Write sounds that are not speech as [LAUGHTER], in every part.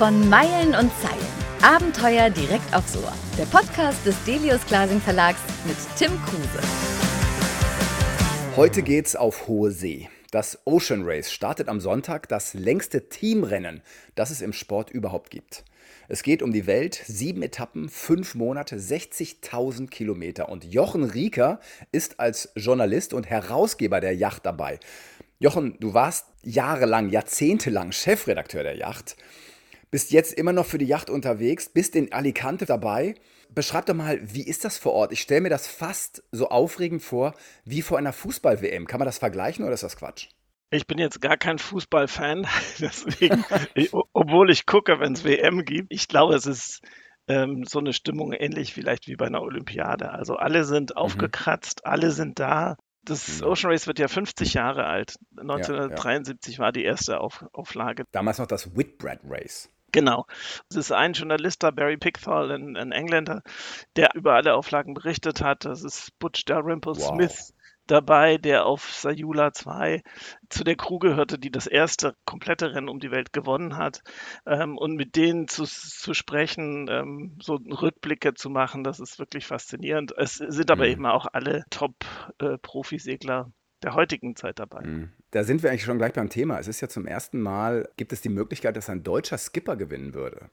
Von Meilen und Zeilen. Abenteuer direkt aufs Ohr. Der Podcast des Delius Glasing Verlags mit Tim Kruse. Heute geht's auf hohe See. Das Ocean Race startet am Sonntag, das längste Teamrennen, das es im Sport überhaupt gibt. Es geht um die Welt, sieben Etappen, fünf Monate, 60.000 Kilometer. Und Jochen Rieker ist als Journalist und Herausgeber der Yacht dabei. Jochen, du warst jahrelang, jahrzehntelang Chefredakteur der Yacht, bist jetzt immer noch für die Yacht unterwegs, bist in Alicante dabei. Beschreib doch mal, wie ist das vor Ort? Ich stelle mir das fast so aufregend vor wie vor einer Fußball-WM. Kann man das vergleichen oder ist das Quatsch? Ich bin jetzt gar kein Fußballfan, [LAUGHS] deswegen, ich, obwohl ich gucke, wenn es WM gibt. Ich glaube, es ist ähm, so eine Stimmung ähnlich vielleicht wie bei einer Olympiade. Also alle sind mhm. aufgekratzt, mhm. alle sind da. Das mhm. Ocean Race wird ja 50 Jahre alt. 1973 ja, ja. war die erste Auf, Auflage. Damals noch das Whitbread Race. Genau. Es ist ein Journalist da, Barry Pickthall, ein, ein, Engländer, der über alle Auflagen berichtet hat. Das ist Butch Dalrymple wow. Smith, dabei, der auf Sayula 2 zu der Crew gehörte, die das erste komplette Rennen um die Welt gewonnen hat. Ähm, und mit denen zu, zu sprechen, ähm, so Rückblicke zu machen, das ist wirklich faszinierend. Es sind aber mhm. eben auch alle Top-Profisegler äh, der heutigen Zeit dabei. Mhm. Da sind wir eigentlich schon gleich beim Thema. Es ist ja zum ersten Mal, gibt es die Möglichkeit, dass ein deutscher Skipper gewinnen würde.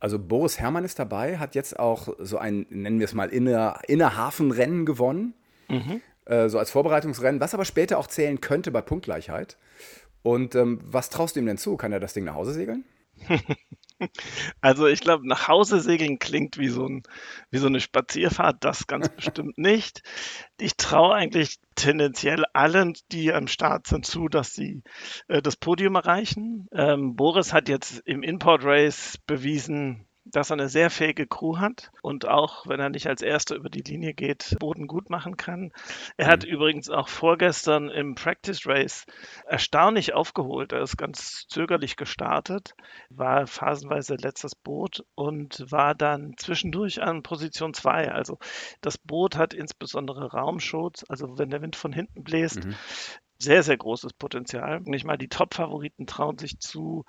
Also Boris Herrmann ist dabei, hat jetzt auch so ein, nennen wir es mal, Inner, Innerhafenrennen gewonnen. Mhm. Äh, so als Vorbereitungsrennen, was aber später auch zählen könnte bei Punktgleichheit. Und ähm, was traust du ihm denn zu? Kann er das Ding nach Hause segeln? [LAUGHS] Also ich glaube, nach Hause segeln klingt wie so, ein, wie so eine Spazierfahrt, das ganz [LAUGHS] bestimmt nicht. Ich traue eigentlich tendenziell allen, die am Start sind, zu, dass sie äh, das Podium erreichen. Ähm, Boris hat jetzt im Import Race bewiesen, dass er eine sehr fähige Crew hat und auch, wenn er nicht als Erster über die Linie geht, Boden gut machen kann. Er hat mhm. übrigens auch vorgestern im Practice Race erstaunlich aufgeholt. Er ist ganz zögerlich gestartet, war phasenweise letztes Boot und war dann zwischendurch an Position 2. Also das Boot hat insbesondere Raumschutz, also wenn der Wind von hinten bläst, mhm sehr, sehr großes Potenzial. Nicht mal die Top-Favoriten trauen sich zu,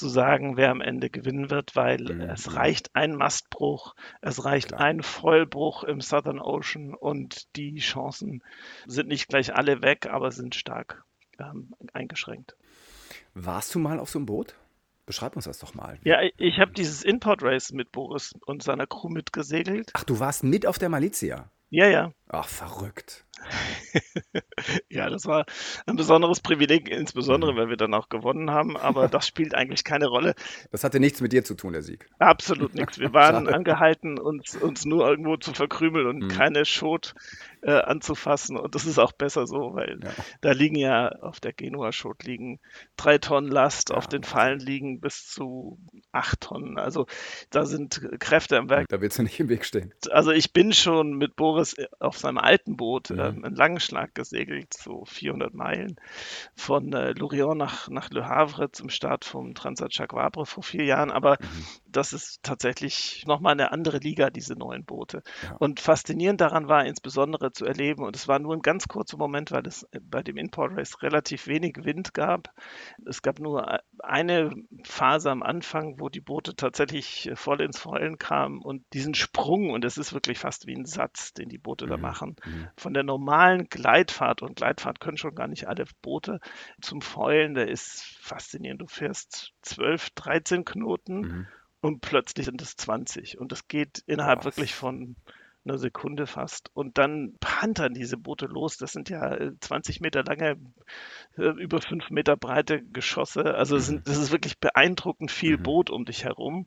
zu sagen, wer am Ende gewinnen wird, weil mhm. es reicht ein Mastbruch, es reicht Klar. ein Vollbruch im Southern Ocean und die Chancen sind nicht gleich alle weg, aber sind stark ähm, eingeschränkt. Warst du mal auf so einem Boot? Beschreib uns das doch mal. Ja, ich habe dieses Import Race mit Boris und seiner Crew mitgesegelt. Ach, du warst mit auf der Malizia? Ja, ja. Ach, verrückt. [LAUGHS] ja, das war ein besonderes Privileg, insbesondere, mhm. weil wir dann auch gewonnen haben, aber das spielt eigentlich keine Rolle. Das hatte nichts mit dir zu tun, der Sieg. Absolut nichts. Wir waren [LAUGHS] angehalten, uns, uns nur irgendwo zu verkrümeln und mhm. keine Schot äh, anzufassen. Und das ist auch besser so, weil ja. da liegen ja auf der Genua-Schot liegen drei Tonnen Last, ja. auf den Fallen liegen bis zu acht Tonnen. Also da sind Kräfte am Werk. Da willst du nicht im Weg stehen. Also ich bin schon mit Boris auf seinem alten Boot mhm. Ähm, einen Langschlag gesegelt, so 400 Meilen von äh, Lorient nach, nach Le Havre zum Start vom Transat Jacques Vabre vor vier Jahren. Aber mhm. das ist tatsächlich nochmal eine andere Liga, diese neuen Boote. Ja. Und faszinierend daran war insbesondere zu erleben. Und es war nur ein ganz kurzer Moment, weil es bei dem Import Race relativ wenig Wind gab. Es gab nur eine Phase am Anfang, wo die Boote tatsächlich voll ins Vollen kamen und diesen Sprung, und es ist wirklich fast wie ein Satz, den die Boote mhm. da machen, mhm. von der normalen Gleitfahrt, und Gleitfahrt können schon gar nicht alle Boote, zum Vollen, der ist faszinierend. Du fährst 12, 13 Knoten. Mhm und plötzlich sind es 20. Und das geht innerhalb Was? wirklich von eine Sekunde fast. Und dann pantern diese Boote los. Das sind ja 20 äh, Meter lange, äh, über 5 Meter breite Geschosse. Also mhm. sind, das ist wirklich beeindruckend viel mhm. Boot um dich herum.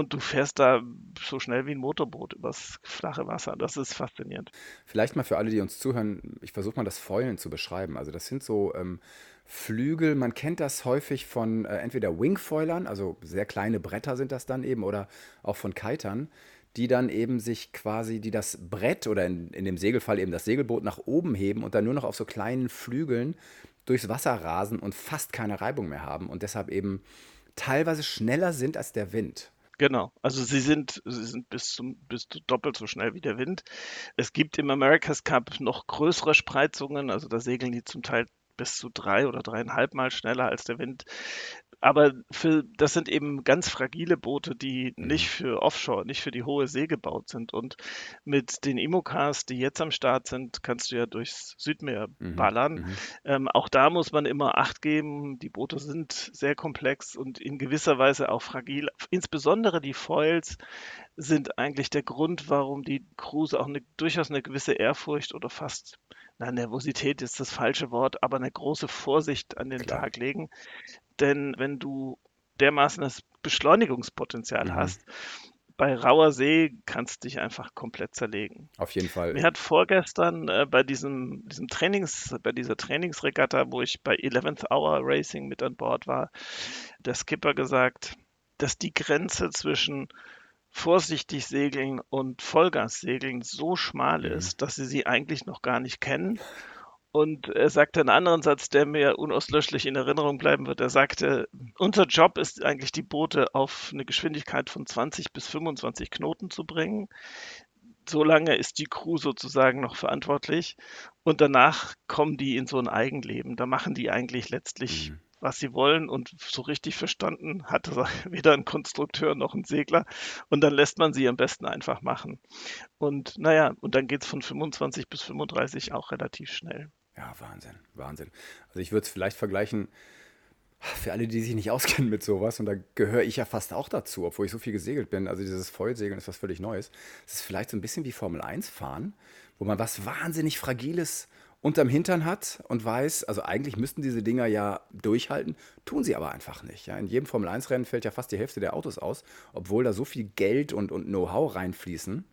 Und du fährst da so schnell wie ein Motorboot übers flache Wasser. Das ist faszinierend. Vielleicht mal für alle, die uns zuhören, ich versuche mal das Fäulen zu beschreiben. Also das sind so ähm, Flügel, man kennt das häufig von äh, entweder Wingfoilern, also sehr kleine Bretter sind das dann eben, oder auch von Kitern die dann eben sich quasi, die das Brett oder in, in dem Segelfall eben das Segelboot nach oben heben und dann nur noch auf so kleinen Flügeln durchs Wasser rasen und fast keine Reibung mehr haben und deshalb eben teilweise schneller sind als der Wind. Genau, also sie sind, sie sind bis, zum, bis doppelt so schnell wie der Wind. Es gibt im America's Cup noch größere Spreizungen, also da segeln die zum Teil bis zu drei oder dreieinhalb Mal schneller als der Wind aber für, das sind eben ganz fragile Boote, die mhm. nicht für Offshore, nicht für die hohe See gebaut sind. Und mit den Imocars, die jetzt am Start sind, kannst du ja durchs Südmeer mhm. ballern. Mhm. Ähm, auch da muss man immer Acht geben. Die Boote sind sehr komplex und in gewisser Weise auch fragil. Insbesondere die Foils sind eigentlich der Grund, warum die Cruise auch eine, durchaus eine gewisse Ehrfurcht oder fast na, Nervosität ist das falsche Wort, aber eine große Vorsicht an den Klar. Tag legen. Denn wenn du dermaßen das Beschleunigungspotenzial mhm. hast, bei rauer See kannst du dich einfach komplett zerlegen. Auf jeden Fall. Mir hat vorgestern äh, bei diesem, diesem Trainings, bei dieser Trainingsregatta, wo ich bei 11th Hour Racing mit an Bord war, der Skipper gesagt, dass die Grenze zwischen vorsichtig segeln und Vollgas segeln so schmal mhm. ist, dass sie sie eigentlich noch gar nicht kennen und er sagte einen anderen Satz, der mir unauslöschlich in Erinnerung bleiben wird. Er sagte, unser Job ist eigentlich, die Boote auf eine Geschwindigkeit von 20 bis 25 Knoten zu bringen. Solange ist die Crew sozusagen noch verantwortlich. Und danach kommen die in so ein Eigenleben. Da machen die eigentlich letztlich, mhm. Was sie wollen. Und so richtig verstanden hatte [LAUGHS] weder ein Konstrukteur noch ein Segler. Und dann lässt man sie am besten einfach machen. Und naja, und dann geht es von 25 bis 35 auch relativ schnell. Ja, Wahnsinn, Wahnsinn. Also ich würde es vielleicht vergleichen, für alle, die sich nicht auskennen mit sowas, und da gehöre ich ja fast auch dazu, obwohl ich so viel gesegelt bin, also dieses Vollsegeln ist was völlig Neues. Es ist vielleicht so ein bisschen wie Formel 1 fahren, wo man was wahnsinnig Fragiles unterm Hintern hat und weiß, also eigentlich müssten diese Dinger ja durchhalten, tun sie aber einfach nicht. Ja? In jedem Formel 1-Rennen fällt ja fast die Hälfte der Autos aus, obwohl da so viel Geld und, und Know-how reinfließen.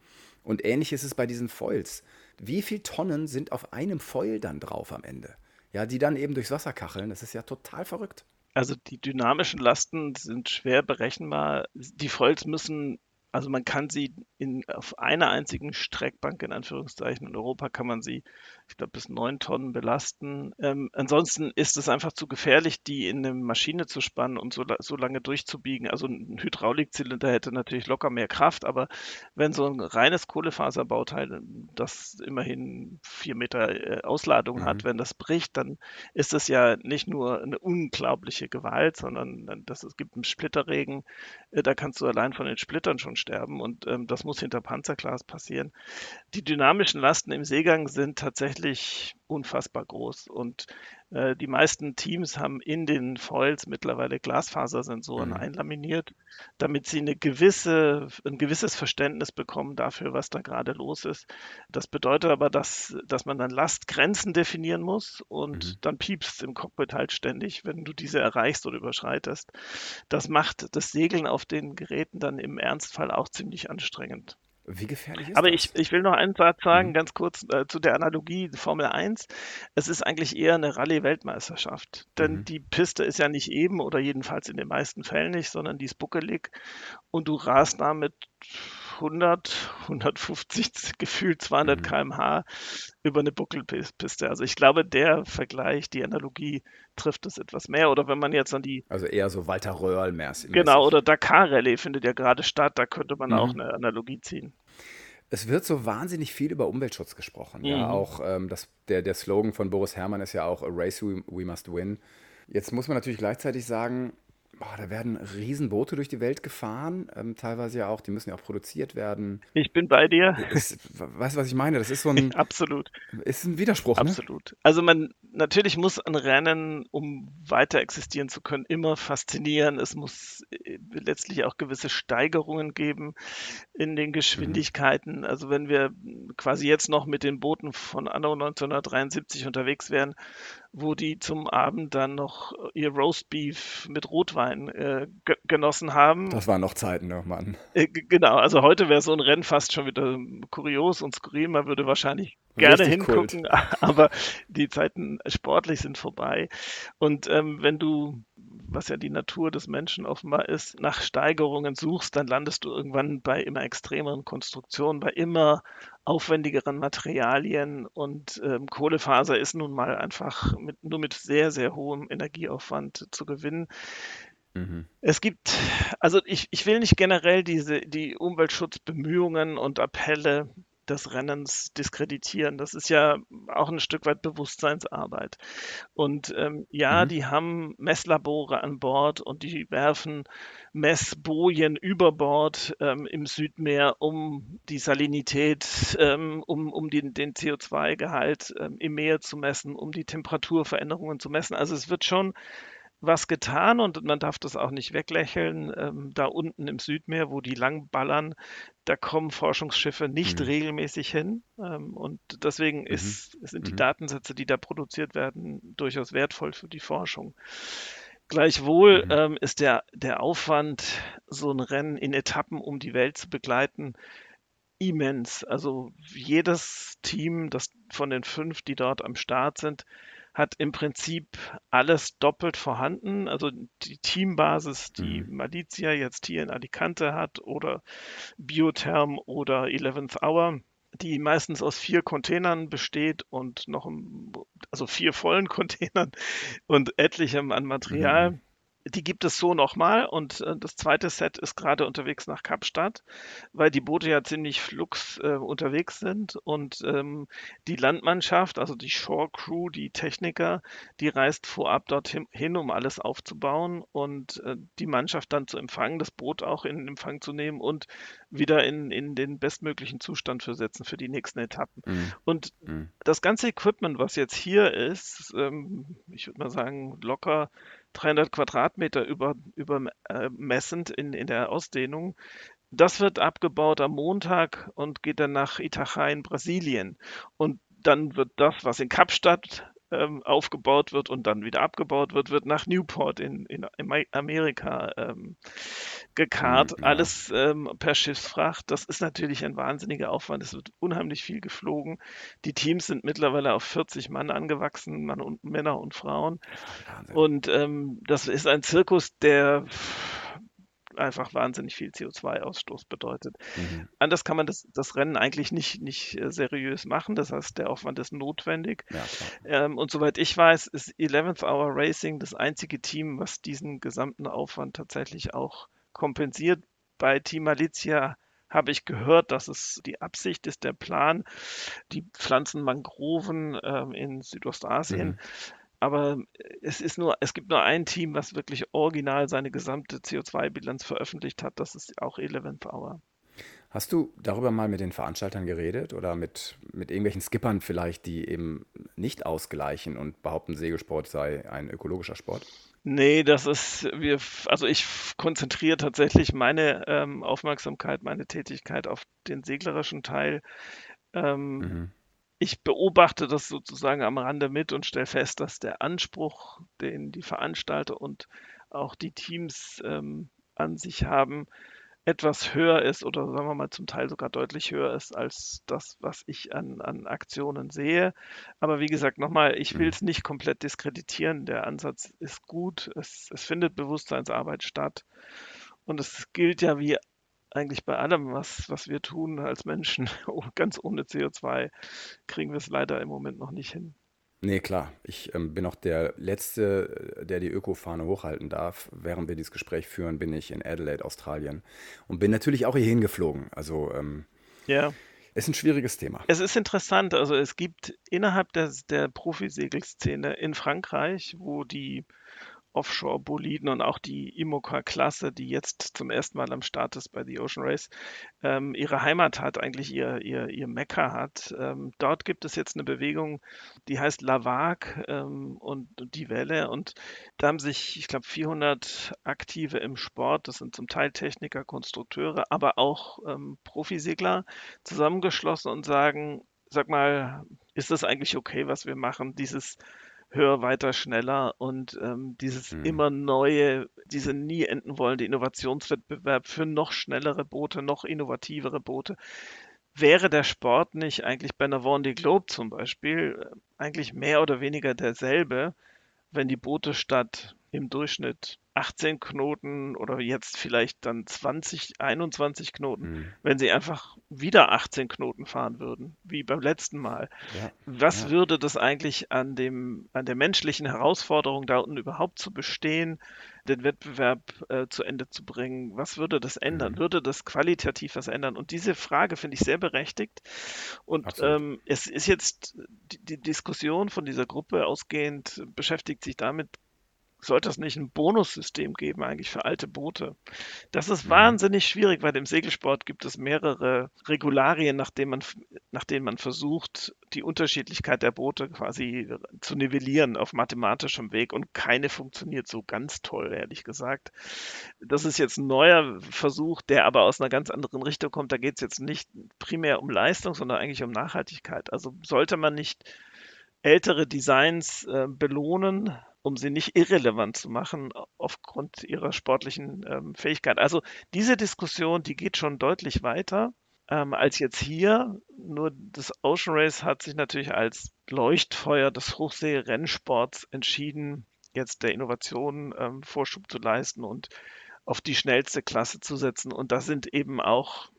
Und ähnlich ist es bei diesen Foils wie viele Tonnen sind auf einem Foil dann drauf am Ende? Ja, die dann eben durchs Wasser kacheln. Das ist ja total verrückt. Also die dynamischen Lasten sind schwer berechenbar. Die Foils müssen also man kann sie in, auf einer einzigen Streckbank in Anführungszeichen in Europa kann man sie, ich glaube, bis neun Tonnen belasten. Ähm, ansonsten ist es einfach zu gefährlich, die in eine Maschine zu spannen und so, so lange durchzubiegen. Also ein Hydraulikzylinder hätte natürlich locker mehr Kraft, aber wenn so ein reines Kohlefaserbauteil, das immerhin vier Meter äh, Ausladung mhm. hat, wenn das bricht, dann ist es ja nicht nur eine unglaubliche Gewalt, sondern das, es gibt einen Splitterregen, äh, da kannst du allein von den Splittern schon sterben und ähm, das muss hinter Panzerglas passieren. Die dynamischen Lasten im Seegang sind tatsächlich unfassbar groß und äh, die meisten Teams haben in den Foils mittlerweile Glasfasersensoren mhm. einlaminiert, damit sie eine gewisse, ein gewisses Verständnis bekommen dafür, was da gerade los ist. Das bedeutet aber, dass, dass man dann Lastgrenzen definieren muss und mhm. dann piepst im Cockpit halt ständig, wenn du diese erreichst oder überschreitest. Das macht das Segeln auf den Geräten dann im Ernstfall auch ziemlich anstrengend. Wie gefährlich ist Aber das? Ich, ich will noch einen Satz sagen, mhm. ganz kurz äh, zu der Analogie Formel 1. Es ist eigentlich eher eine Rallye-Weltmeisterschaft. Denn mhm. die Piste ist ja nicht eben oder jedenfalls in den meisten Fällen nicht, sondern die ist buckelig und du rast damit 100, 150, [LAUGHS] gefühlt 200 mhm. km/h über eine Buckelpiste. Also ich glaube, der Vergleich, die Analogie trifft es etwas mehr. Oder wenn man jetzt an die. Also eher so Walter Röhrl mäßig. Genau, oder Dakar Rallye findet ja gerade statt, da könnte man mhm. auch eine Analogie ziehen. Es wird so wahnsinnig viel über Umweltschutz gesprochen. Mhm. Ja, auch ähm, das, der, der Slogan von Boris Herrmann ist ja auch A Race we, we Must Win. Jetzt muss man natürlich gleichzeitig sagen, Boah, da werden Riesenboote durch die Welt gefahren, ähm, teilweise ja auch, die müssen ja auch produziert werden. Ich bin bei dir. [LAUGHS] Ist, weißt du, was ich meine? Das ist so ein. [LAUGHS] Absolut. Ist ein Widerspruch. Ne? Absolut. Ne? Also man, natürlich muss ein Rennen, um weiter existieren zu können, immer faszinieren. Es muss äh, letztlich auch gewisse Steigerungen geben in den Geschwindigkeiten. Mhm. Also wenn wir quasi jetzt noch mit den Booten von Anno 1973 unterwegs wären, wo die zum Abend dann noch ihr Roastbeef mit Rotwein äh, genossen haben. Das waren noch Zeiten, ne, Mann. Äh, genau, also heute wäre so ein Rennen fast schon wieder kurios und skurril. Man würde wahrscheinlich gerne Richtig hingucken, kult. [LAUGHS] aber die Zeiten sportlich sind vorbei. Und ähm, wenn du was ja die Natur des Menschen offenbar ist, nach Steigerungen suchst, dann landest du irgendwann bei immer extremeren Konstruktionen, bei immer aufwendigeren Materialien und ähm, Kohlefaser ist nun mal einfach mit, nur mit sehr, sehr hohem Energieaufwand zu gewinnen. Mhm. Es gibt, also ich, ich will nicht generell diese, die Umweltschutzbemühungen und Appelle des Rennens diskreditieren. Das ist ja auch ein Stück weit Bewusstseinsarbeit. Und ähm, ja, mhm. die haben Messlabore an Bord und die werfen Messbojen über Bord ähm, im Südmeer, um die Salinität, ähm, um, um den, den CO2-Gehalt ähm, im Meer zu messen, um die Temperaturveränderungen zu messen. Also es wird schon was getan und man darf das auch nicht weglächeln. Ähm, da unten im Südmeer, wo die lang ballern, da kommen Forschungsschiffe nicht mhm. regelmäßig hin. Ähm, und deswegen mhm. ist, sind die mhm. Datensätze, die da produziert werden, durchaus wertvoll für die Forschung. Gleichwohl mhm. ähm, ist der, der Aufwand, so ein Rennen in Etappen um die Welt zu begleiten, immens. Also jedes Team, das von den fünf, die dort am Start sind, hat im Prinzip alles doppelt vorhanden. Also die Teambasis, die mhm. Malizia jetzt hier in Alicante hat oder Biotherm oder 11th Hour, die meistens aus vier Containern besteht und noch, also vier vollen [LAUGHS] Containern und etlichem an Material. Mhm die gibt es so nochmal und äh, das zweite Set ist gerade unterwegs nach Kapstadt, weil die Boote ja ziemlich flux äh, unterwegs sind und ähm, die Landmannschaft, also die Shore Crew, die Techniker, die reist vorab dorthin, um alles aufzubauen und äh, die Mannschaft dann zu empfangen, das Boot auch in Empfang zu nehmen und wieder in, in den bestmöglichen Zustand versetzen für die nächsten Etappen. Mhm. Und mhm. das ganze Equipment, was jetzt hier ist, ähm, ich würde mal sagen, locker 300 Quadratmeter über, übermessend in, in der Ausdehnung. Das wird abgebaut am Montag und geht dann nach Itacha in Brasilien. Und dann wird das, was in Kapstadt ähm, aufgebaut wird und dann wieder abgebaut wird, wird nach Newport in, in, in Amerika ähm, gekarrt. Mhm. Alles ähm, per Schiffsfracht. Das ist natürlich ein wahnsinniger Aufwand. Es wird unheimlich viel geflogen. Die Teams sind mittlerweile auf 40 Mann angewachsen, Mann und Männer und Frauen. Wahnsinn. Und ähm, das ist ein Zirkus, der einfach wahnsinnig viel CO2-Ausstoß bedeutet. Mhm. Anders kann man das, das Rennen eigentlich nicht, nicht äh, seriös machen. Das heißt, der Aufwand ist notwendig. Ja, ähm, und soweit ich weiß, ist 11th Hour Racing das einzige Team, was diesen gesamten Aufwand tatsächlich auch kompensiert. Bei Team Malizia habe ich gehört, dass es die Absicht ist, der Plan, die pflanzen Mangroven ähm, in Südostasien. Mhm. Aber es ist nur, es gibt nur ein Team, was wirklich original seine gesamte CO2-Bilanz veröffentlicht hat. Das ist auch Eleven Hour. Hast du darüber mal mit den Veranstaltern geredet oder mit, mit irgendwelchen Skippern vielleicht, die eben nicht ausgleichen und behaupten, Segelsport sei ein ökologischer Sport? Nee, das ist, wir, also ich konzentriere tatsächlich meine ähm, Aufmerksamkeit, meine Tätigkeit auf den seglerischen Teil. Ähm, mhm ich beobachte das sozusagen am Rande mit und stelle fest, dass der Anspruch, den die Veranstalter und auch die Teams ähm, an sich haben, etwas höher ist oder sagen wir mal zum Teil sogar deutlich höher ist als das, was ich an, an Aktionen sehe. Aber wie gesagt, nochmal, ich will es nicht komplett diskreditieren. Der Ansatz ist gut. Es, es findet Bewusstseinsarbeit statt. Und es gilt ja wie eigentlich bei allem, was, was wir tun als Menschen, [LAUGHS] oh, ganz ohne CO2, kriegen wir es leider im Moment noch nicht hin. Nee, klar. Ich ähm, bin auch der Letzte, der die Öko-Fahne hochhalten darf. Während wir dieses Gespräch führen, bin ich in Adelaide, Australien. Und bin natürlich auch hier hingeflogen. Also, ähm, ja. Ist ein schwieriges Thema. Es ist interessant. Also, es gibt innerhalb der, der Profisegelszene in Frankreich, wo die Offshore-Boliden und auch die Imoca-Klasse, die jetzt zum ersten Mal am Start ist bei The Ocean Race, ähm, ihre Heimat hat, eigentlich ihr, ihr, ihr Mekka hat. Ähm, dort gibt es jetzt eine Bewegung, die heißt Lavag ähm, und, die Welle und da haben sich, ich glaube, 400 Aktive im Sport, das sind zum Teil Techniker, Konstrukteure, aber auch ähm, Profisegler, zusammengeschlossen und sagen, sag mal, ist das eigentlich okay, was wir machen? Dieses höher, weiter, schneller und ähm, dieses mhm. immer neue, diese nie enden wollende Innovationswettbewerb für noch schnellere Boote, noch innovativere Boote. Wäre der Sport nicht eigentlich bei einer Vendée Globe zum Beispiel äh, eigentlich mehr oder weniger derselbe, wenn die Boote statt im Durchschnitt 18 Knoten oder jetzt vielleicht dann 20, 21 Knoten, mhm. wenn sie einfach wieder 18 Knoten fahren würden, wie beim letzten Mal. Ja. Was ja. würde das eigentlich an dem, an der menschlichen Herausforderung da unten überhaupt zu bestehen, den Wettbewerb äh, zu Ende zu bringen? Was würde das ändern? Mhm. Würde das qualitativ was ändern? Und diese Frage finde ich sehr berechtigt. Und ähm, es ist jetzt die, die Diskussion von dieser Gruppe ausgehend, beschäftigt sich damit, sollte es nicht ein Bonussystem geben eigentlich für alte Boote? Das ist mhm. wahnsinnig schwierig, weil im Segelsport gibt es mehrere Regularien, nach denen man, nach denen man versucht, die Unterschiedlichkeit der Boote quasi zu nivellieren auf mathematischem Weg und keine funktioniert so ganz toll, ehrlich gesagt. Das ist jetzt ein neuer Versuch, der aber aus einer ganz anderen Richtung kommt. Da geht es jetzt nicht primär um Leistung, sondern eigentlich um Nachhaltigkeit. Also sollte man nicht ältere Designs äh, belohnen, um sie nicht irrelevant zu machen aufgrund ihrer sportlichen ähm, Fähigkeit. Also diese Diskussion, die geht schon deutlich weiter ähm, als jetzt hier. Nur das Ocean Race hat sich natürlich als Leuchtfeuer des Hochsee-Rennsports entschieden, jetzt der Innovation ähm, Vorschub zu leisten und auf die schnellste Klasse zu setzen. Und da sind eben auch,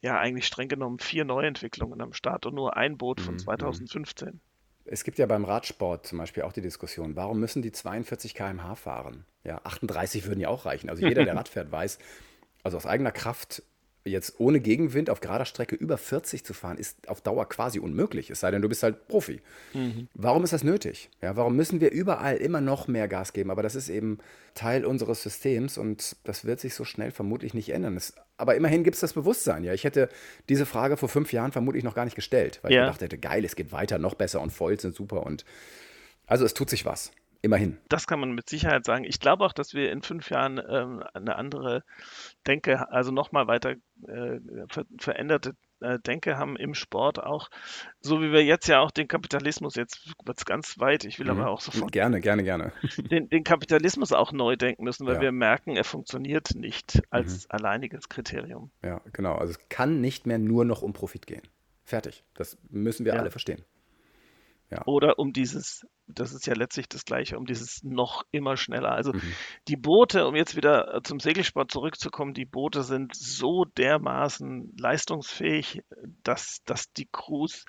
ja, eigentlich streng genommen vier Neuentwicklungen am Start und nur ein Boot von 2015. Es gibt ja beim Radsport zum Beispiel auch die Diskussion, warum müssen die 42 km/h fahren? Ja, 38 würden ja auch reichen. Also jeder, der [LAUGHS] Rad fährt, weiß, also aus eigener Kraft jetzt ohne Gegenwind auf gerader Strecke über 40 zu fahren, ist auf Dauer quasi unmöglich, es sei denn, du bist halt Profi. Mhm. Warum ist das nötig? Ja, warum müssen wir überall immer noch mehr Gas geben? Aber das ist eben Teil unseres Systems und das wird sich so schnell vermutlich nicht ändern. Es, aber immerhin gibt es das Bewusstsein. Ja, ich hätte diese Frage vor fünf Jahren vermutlich noch gar nicht gestellt, weil ja. ich gedacht hätte, geil, es geht weiter, noch besser und Foils sind super und also es tut sich was. Immerhin. Das kann man mit Sicherheit sagen. Ich glaube auch, dass wir in fünf Jahren ähm, eine andere Denke, also nochmal weiter äh, ver veränderte äh, Denke haben im Sport auch, so wie wir jetzt ja auch den Kapitalismus, jetzt wird es ganz weit, ich will mhm. aber auch sofort. Gerne, gerne, gerne. [LAUGHS] Den, den, Kapitalismus auch neu denken müssen, weil ja. wir merken, er funktioniert nicht als mhm. alleiniges Kriterium. Ja, genau. Also es kann nicht mehr nur noch um Profit gehen. Fertig. Das müssen wir ja. alle verstehen. Ja. Oder um dieses, das ist ja letztlich das Gleiche, um dieses noch immer schneller. Also mhm. die Boote, um jetzt wieder zum Segelsport zurückzukommen, die Boote sind so dermaßen leistungsfähig, dass, dass die Crews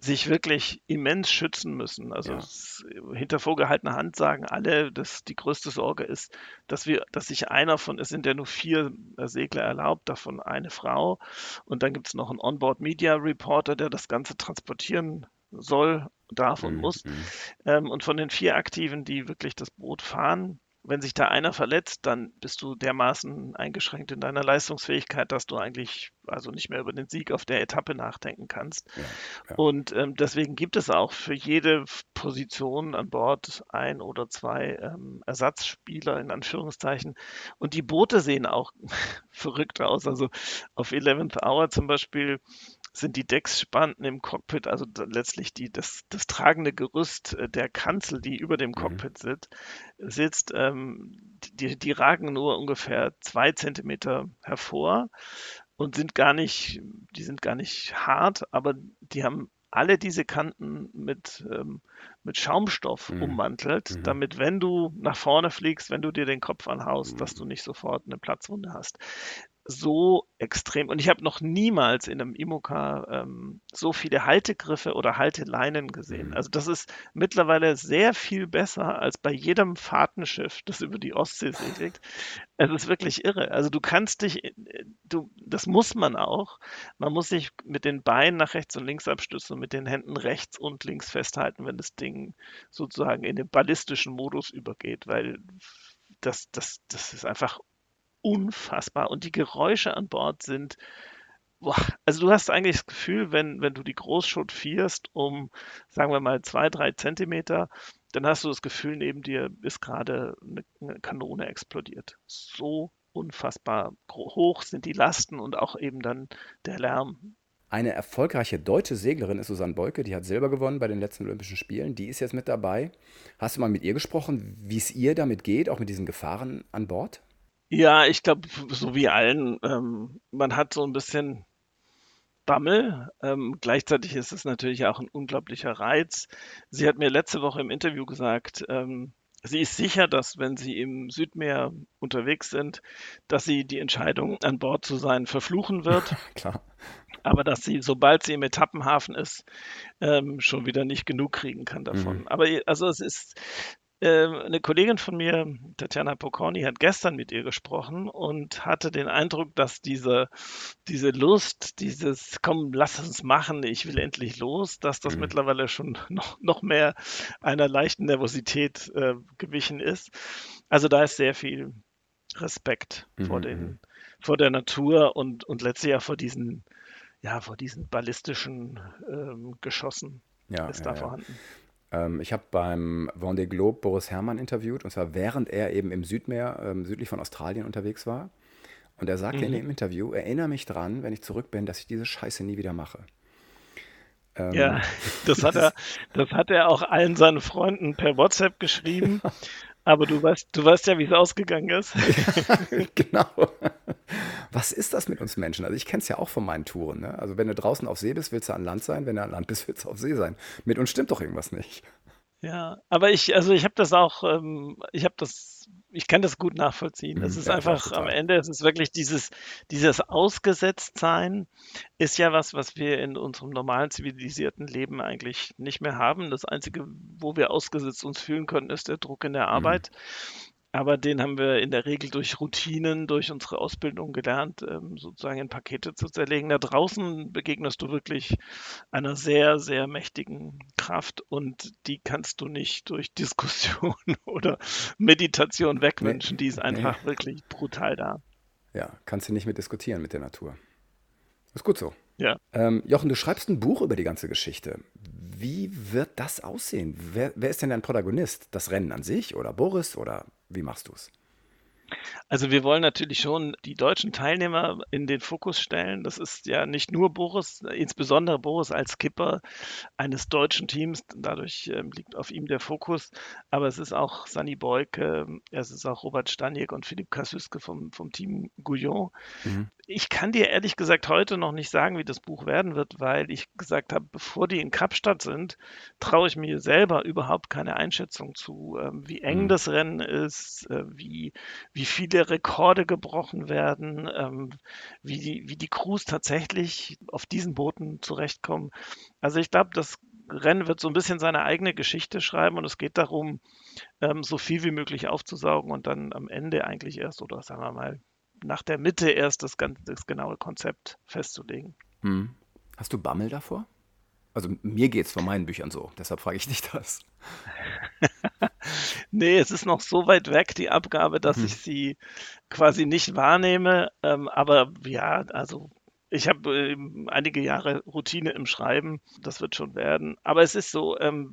sich wirklich immens schützen müssen. Also ja. hinter vorgehaltener Hand sagen alle, dass die größte Sorge ist, dass wir, dass sich einer von, es sind ja nur vier Segler erlaubt, davon eine Frau. Und dann gibt es noch einen Onboard Media Reporter, der das Ganze transportieren soll, darf und mhm. muss. Mhm. Ähm, und von den vier Aktiven, die wirklich das Boot fahren, wenn sich da einer verletzt, dann bist du dermaßen eingeschränkt in deiner Leistungsfähigkeit, dass du eigentlich also nicht mehr über den Sieg auf der Etappe nachdenken kannst. Ja, ja. Und ähm, deswegen gibt es auch für jede Position an Bord ein oder zwei ähm, Ersatzspieler in Anführungszeichen. Und die Boote sehen auch [LAUGHS] verrückt aus. Also auf 11th Hour zum Beispiel sind die Decksspanten im Cockpit, also letztlich die, das, das tragende Gerüst äh, der Kanzel, die über dem mhm. Cockpit sitzt, sitzt ähm, die, die ragen nur ungefähr zwei Zentimeter hervor und sind gar nicht, die sind gar nicht hart, aber die haben alle diese Kanten mit, ähm, mit Schaumstoff mhm. ummantelt, mhm. damit, wenn du nach vorne fliegst, wenn du dir den Kopf anhaust, mhm. dass du nicht sofort eine Platzwunde hast so extrem. Und ich habe noch niemals in einem Imoca ähm, so viele Haltegriffe oder Halteleinen gesehen. Mhm. Also das ist mittlerweile sehr viel besser als bei jedem Fahrtenschiff, das über die Ostsee segelt. [LAUGHS] Es ist wirklich irre. Also du kannst dich, äh, du, das muss man auch. Man muss sich mit den Beinen nach rechts und links abstützen und mit den Händen rechts und links festhalten, wenn das Ding sozusagen in den ballistischen Modus übergeht, weil das, das, das ist einfach unfassbar. Und die Geräusche an Bord sind, boah, also du hast eigentlich das Gefühl, wenn, wenn du die Großschot fährst um, sagen wir mal, zwei, drei Zentimeter, dann hast du das Gefühl, neben dir ist gerade eine, eine Kanone explodiert. So unfassbar hoch sind die Lasten und auch eben dann der Lärm. Eine erfolgreiche deutsche Seglerin ist Susanne Beuke, die hat Silber gewonnen bei den letzten Olympischen Spielen. Die ist jetzt mit dabei. Hast du mal mit ihr gesprochen, wie es ihr damit geht, auch mit diesen Gefahren an Bord? Ja, ich glaube, so wie allen, ähm, man hat so ein bisschen Bammel. Ähm, gleichzeitig ist es natürlich auch ein unglaublicher Reiz. Sie hat mir letzte Woche im Interview gesagt, ähm, sie ist sicher, dass wenn sie im Südmeer unterwegs sind, dass sie die Entscheidung, an Bord zu sein, verfluchen wird. [LAUGHS] Klar. Aber dass sie, sobald sie im Etappenhafen ist, ähm, schon wieder nicht genug kriegen kann davon. Mhm. Aber also es ist, eine Kollegin von mir, Tatjana Pokorny, hat gestern mit ihr gesprochen und hatte den Eindruck, dass diese, diese Lust, dieses Komm, lass uns machen, ich will endlich los, dass das Mhm. mittlerweile schon [LAUGHS] noch, noch mehr einer leichten Nervosität äh, gewichen ist. Also da ist sehr viel Respekt vor Mhm, den, mhm. vor der Natur und, und letztlich auch vor diesen, ja, vor diesen ballistischen ähm, Geschossen Ja, ist da ja. vorhanden. Ähm, ich habe beim Vendée Globe Boris Herrmann interviewt, und zwar während er eben im Südmeer, ähm, südlich von Australien unterwegs war. Und er sagte in Mhm. dem Interview, erinnere mich dran, wenn ich zurück bin, dass ich diese Scheiße nie wieder mache. Ähm, Ja, [LAUGHS] das hat er, [LAUGHS] das hat er auch allen seinen Freunden per WhatsApp geschrieben. [LAUGHS] Aber du weißt, du weißt ja, wie es ausgegangen ist. [LAUGHS] genau. Was ist das mit uns Menschen? Also ich kenne es ja auch von meinen Touren. Ne? Also wenn du draußen auf See bist, willst du an Land sein. Wenn du an Land bist, willst du auf See sein. Mit uns stimmt doch irgendwas nicht. Ja, aber ich, also ich habe das auch, ähm, ich habe das, ich kann das gut nachvollziehen. Es Mhm, ist einfach am. Ende, es ist wirklich dieses, dieses Ausgesetztsein ist ja was, was wir in unserem normalen zivilisierten Leben eigentlich nicht mehr haben. Das Einzige, wo wir ausgesetzt uns fühlen können, ist der Druck in der Mhm. Aber den haben wir in der Regel durch Routinen, durch unsere Ausbildung gelernt, ähm, sozusagen in Pakete zu zerlegen. Da draußen begegnest du wirklich einer sehr, sehr mächtigen Kraft und die kannst du nicht durch Diskussion [LAUGHS] oder Meditation Nee, wegwünschen. Die ist nee. einfach wirklich brutal da. Ja, kannst du nicht mit diskutieren mit der Natur. Ist gut so. Ja. Ähm, Jochen, du schreibst ein Buch über die ganze Geschichte. Wie wird das aussehen? Wer, wer ist denn dein Protagonist? Das Rennen an sich oder Boris oder wie machst du es? Also wir wollen natürlich schon die deutschen Teilnehmer in den Fokus stellen. Das ist ja nicht nur Boris, insbesondere Boris als Skipper eines deutschen Teams. Dadurch ähm, liegt auf ihm der Fokus. Aber es ist auch Sani Beuke, es ist auch Robert Staniek und Philipp Kassüske vom, vom Team Gouillon. Mhm. Ich kann dir ehrlich gesagt heute noch nicht sagen, wie das Buch werden wird, weil ich gesagt habe, bevor die in Kapstadt sind, traue ich mir selber überhaupt keine Einschätzung zu, ähm, wie eng Mhm. das Rennen ist, äh, wie, wie viele Rekorde gebrochen werden, ähm, wie die, wie die Crews tatsächlich auf diesen Booten zurechtkommen. Also ich glaube, das Rennen wird so ein bisschen seine eigene Geschichte schreiben und es geht darum, ähm, so viel wie möglich aufzusaugen und dann am Ende eigentlich erst, oder sagen wir mal, nach der Mitte erst das, ganze, das genaue Konzept festzulegen. Mhm. Hast du Bammel davor? Also mir geht es von meinen Büchern so, deshalb frage ich dich das. [LAUGHS] Nee, es ist noch so weit weg, die Abgabe, dass Mhm. ich sie quasi nicht wahrnehme. Ähm, aber ja, also ich habe ähm, einige Jahre Routine im Schreiben. Das wird schon werden. Aber es ist so, ähm,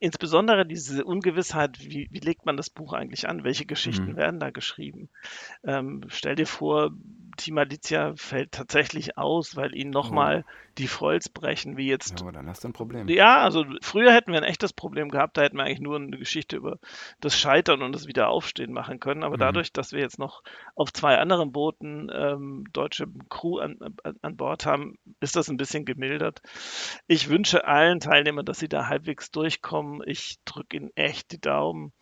insbesondere diese Ungewissheit, wie, wie legt man das Buch eigentlich an? Welche Geschichten Mhm. werden da geschrieben? Ähm, stell dir vor, Team Malizia fällt tatsächlich aus, weil ihnen Oh, nochmal die Foils brechen, wie ja, jetzt aber dann hast du ein Problem. ja, also früher hätten wir ein echtes Problem gehabt, da hätten wir eigentlich nur eine Geschichte über das Scheitern und das Wiederaufstehen machen können. Aber Mhm. dadurch, dass wir jetzt noch auf zwei anderen Booten ähm, deutsche Crew an, an, an Bord haben, ist das ein bisschen gemildert. Ich wünsche allen Teilnehmern, dass sie da halbwegs durchkommen. Ich drücke ihnen echt die Daumen.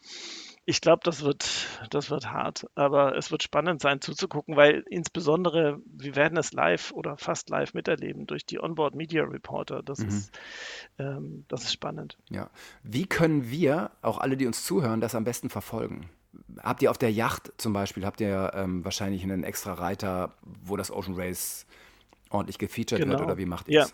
Ich glaube, das wird, das wird hart, aber es wird spannend sein zuzugucken, weil insbesondere wir werden es live oder fast live miterleben durch die Onboard Media Reporter. Das Mhm. ist, ähm, das ist spannend. Ja. Wie können wir, auch alle, die uns zuhören, das am besten verfolgen? Habt ihr auf der Yacht zum Beispiel, habt ihr ähm, wahrscheinlich einen extra Reiter, wo das Ocean Race ordentlich gefeatured wird Genau. oder wie macht ihr Ja.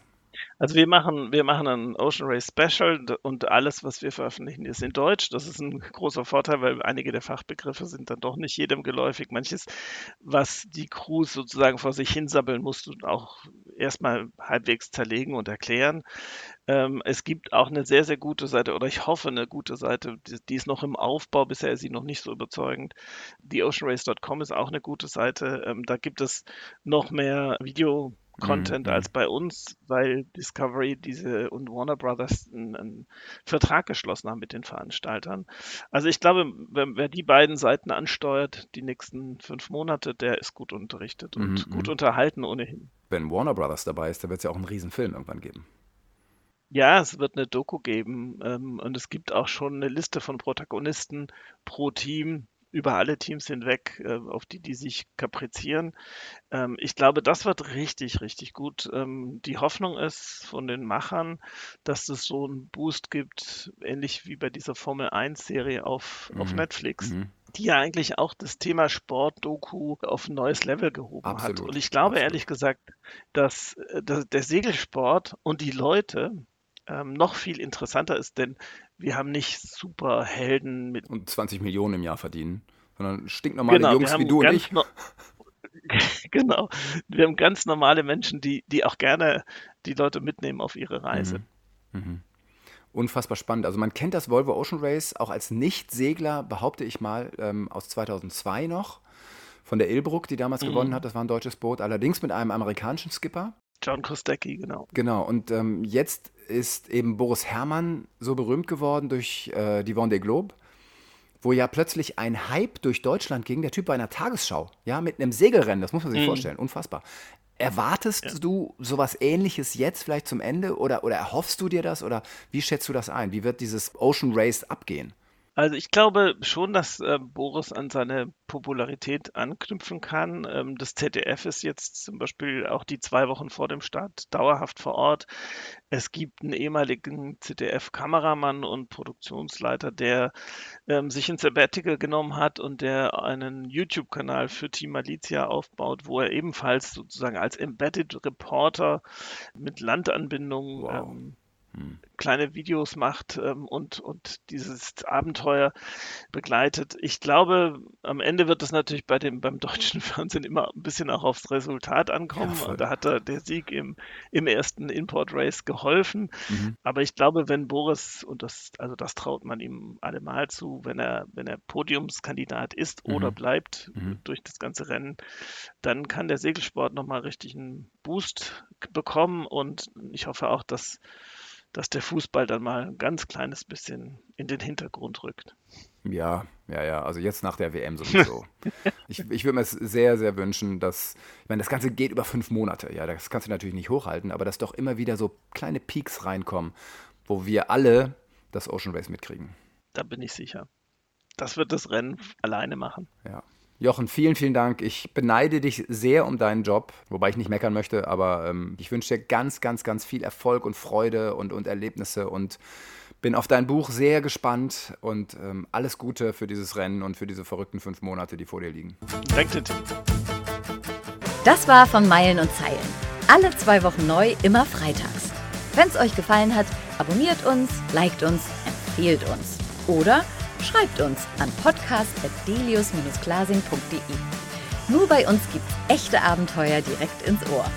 Also wir machen, wir machen ein Ocean Race Special und alles, was wir veröffentlichen, ist in Deutsch. Das ist ein großer Vorteil, weil einige der Fachbegriffe sind dann doch nicht jedem geläufig. Manches, was die Crews sozusagen vor sich hinsabbeln, musst du auch erstmal halbwegs zerlegen und erklären. Ähm, es gibt auch eine sehr, sehr gute Seite, oder ich hoffe eine gute Seite, die, die ist noch im Aufbau, bisher ist sie noch nicht so überzeugend. TheOceanRace.com ist auch eine gute Seite. Ähm, da gibt es noch mehr Video. Content Mhm, als bei uns, weil Discovery diese und Warner Brothers einen, einen Vertrag geschlossen haben mit den Veranstaltern. Also ich glaube, wer, wer die beiden Seiten ansteuert, die nächsten fünf Monate, der ist gut unterrichtet und Mhm, gut mhm. unterhalten ohnehin. Wenn Warner Brothers dabei ist, dann wird es ja auch einen riesen Film irgendwann geben. Ja, es wird eine Doku geben ähm, und es gibt auch schon eine Liste von Protagonisten pro Team über alle Teams hinweg, äh, auf die die sich kaprizieren. Ähm, ich glaube, das wird richtig, richtig gut. Ähm, die Hoffnung ist von den Machern, dass es so einen Boost gibt, ähnlich wie bei dieser Formel 1-Serie auf, auf Mhm. Netflix. Mhm. die ja eigentlich auch das Thema Sport-Doku auf ein neues Level gehoben Absolut, hat. Und ich glaube absolut. ehrlich gesagt, dass, äh, dass der Segelsport und die Leute ähm, noch viel interessanter ist, denn wir haben nicht Superhelden mit Und 20 Millionen im Jahr verdienen, sondern stinknormale Genau, Jungs wie du und ich. no [LAUGHS] genau. Wir haben ganz normale Menschen, die, die auch gerne die Leute mitnehmen auf ihre Reise. Mhm. Unfassbar spannend. Also man kennt das Volvo Ocean Race auch als Nicht-Segler, behaupte ich mal, ähm, aus 2002 noch. Von der Ilbruck, die damals gewonnen hat. Das war ein deutsches Boot, allerdings mit einem amerikanischen Skipper. John Kostecki, genau. Genau, und ähm, jetzt ist eben Boris Herrmann so berühmt geworden durch äh, die Vendée Globe, wo ja plötzlich ein Hype durch Deutschland ging. Der Typ bei einer Tagesschau, ja, mit einem Segelrennen, das muss man sich Mhm. vorstellen, unfassbar. Erwartest du sowas ähnliches jetzt vielleicht zum Ende oder, oder erhoffst du dir das oder wie schätzt du das ein? Wie wird dieses Ocean Race abgehen? Also ich glaube schon, dass äh, Boris an seine Popularität anknüpfen kann. Ähm, das ZDF ist jetzt zum Beispiel auch die zwei Wochen vor dem Start dauerhaft vor Ort. Es gibt einen ehemaligen ZDF-Kameramann und Produktionsleiter, der ähm, sich ein Sabbatical genommen hat und der einen YouTube-Kanal für Team Malizia aufbaut, wo er ebenfalls sozusagen als Embedded Reporter mit Landanbindung Wow. ähm, kleine Videos macht ähm, und, und dieses Abenteuer begleitet. Ich glaube, am Ende wird es natürlich bei dem, beim deutschen [LAUGHS] Fernsehen immer ein bisschen auch aufs Resultat ankommen. Ja, da hat er der Sieg im, im ersten Import-Race geholfen. Mhm. Aber ich glaube, wenn Boris, und das, also das traut man ihm allemal zu, wenn er, wenn er Podiumskandidat ist oder Mhm. bleibt Mhm. durch das ganze Rennen, dann kann der Segelsport nochmal richtig einen Boost bekommen. Und ich hoffe auch, dass, dass der Fußball dann mal ein ganz kleines bisschen in den Hintergrund rückt. Ja, ja, ja. Also jetzt nach der WM sowieso. [LAUGHS] ich ich würde mir es sehr, sehr wünschen, dass, ich meine, das Ganze geht über fünf Monate. Ja, das kannst du natürlich nicht hochhalten, aber dass doch immer wieder so kleine Peaks reinkommen, wo wir alle das Ocean Race mitkriegen. Da bin ich sicher. Das wird das Rennen alleine machen. Ja. Jochen, vielen, vielen Dank. Ich beneide dich sehr um deinen Job, wobei ich nicht meckern möchte, aber ähm, ich wünsche dir ganz, ganz, ganz viel Erfolg und Freude und, und Erlebnisse und bin auf dein Buch sehr gespannt und ähm, alles Gute für dieses Rennen und für diese verrückten fünf Monate, die vor dir liegen. Danke. Das war von Meilen und Zeilen. Alle zwei Wochen neu, immer freitags. Wenn es euch gefallen hat, abonniert uns, liked uns, empfehlt uns. Oder schreibt uns an podcast.delius-glasing.de. Nur bei uns gibt's echte Abenteuer direkt ins Ohr.